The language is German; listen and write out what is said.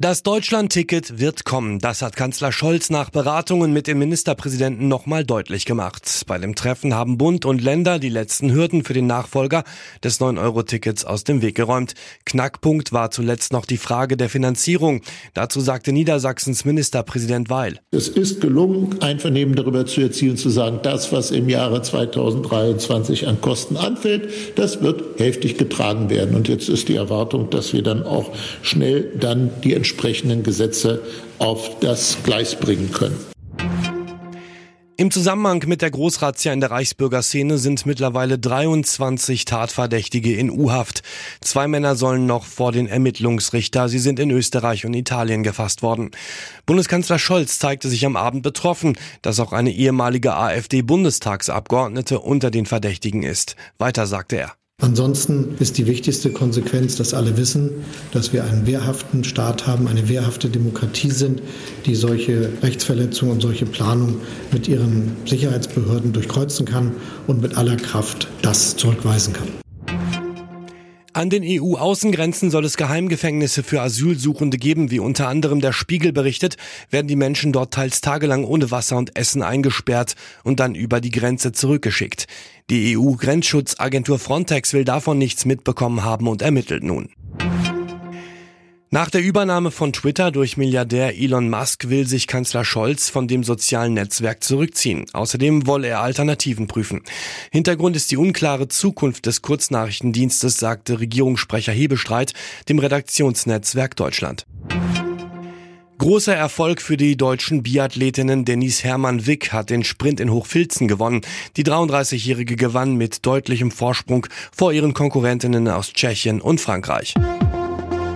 Das Deutschland-Ticket wird kommen. Das hat Kanzler Scholz nach Beratungen mit dem Ministerpräsidenten nochmal deutlich gemacht. Bei dem Treffen haben Bund und Länder die letzten Hürden für den Nachfolger des 9-Euro-Tickets aus dem Weg geräumt. Knackpunkt war zuletzt noch die Frage der Finanzierung. Dazu sagte Niedersachsens Ministerpräsident Weil. Es ist gelungen, Einvernehmen darüber zu erzielen, zu sagen, das, was im Jahre 2023 an Kosten anfällt, das wird hälftig getragen werden. Und jetzt ist die Erwartung, dass wir dann auch schnell dann die entsprechenden Gesetze auf das Gleis bringen können. Im Zusammenhang mit der Großrazzia in der Reichsbürgerszene sind mittlerweile 23 Tatverdächtige in U-Haft. Zwei Männer sollen noch vor den Ermittlungsrichter. Sie sind in Österreich und Italien gefasst worden. Bundeskanzler Scholz zeigte sich am Abend betroffen, dass auch eine ehemalige AfD-Bundestagsabgeordnete unter den Verdächtigen ist. Weiter sagte er. Ansonsten ist die wichtigste Konsequenz, dass alle wissen, dass wir einen wehrhaften Staat haben, eine wehrhafte Demokratie sind, die solche Rechtsverletzungen und solche Planung mit ihren Sicherheitsbehörden durchkreuzen kann und mit aller Kraft das zurückweisen kann. An den EU-Außengrenzen soll es Geheimgefängnisse für Asylsuchende geben. Wie unter anderem der Spiegel berichtet, werden die Menschen dort teils tagelang ohne Wasser und Essen eingesperrt und dann über die Grenze zurückgeschickt. Die EU-Grenzschutzagentur Frontex will davon nichts mitbekommen haben und ermittelt nun. Nach der Übernahme von Twitter durch Milliardär Elon Musk will sich Kanzler Scholz von dem sozialen Netzwerk zurückziehen. Außerdem wolle er Alternativen prüfen. Hintergrund ist die unklare Zukunft des Kurznachrichtendienstes, sagte Regierungssprecher Hebestreit dem Redaktionsnetzwerk Deutschland. Großer Erfolg für die deutschen Biathletinnen Denise Hermann-Wick hat den Sprint in Hochfilzen gewonnen. Die 33-Jährige gewann mit deutlichem Vorsprung vor ihren Konkurrentinnen aus Tschechien und Frankreich.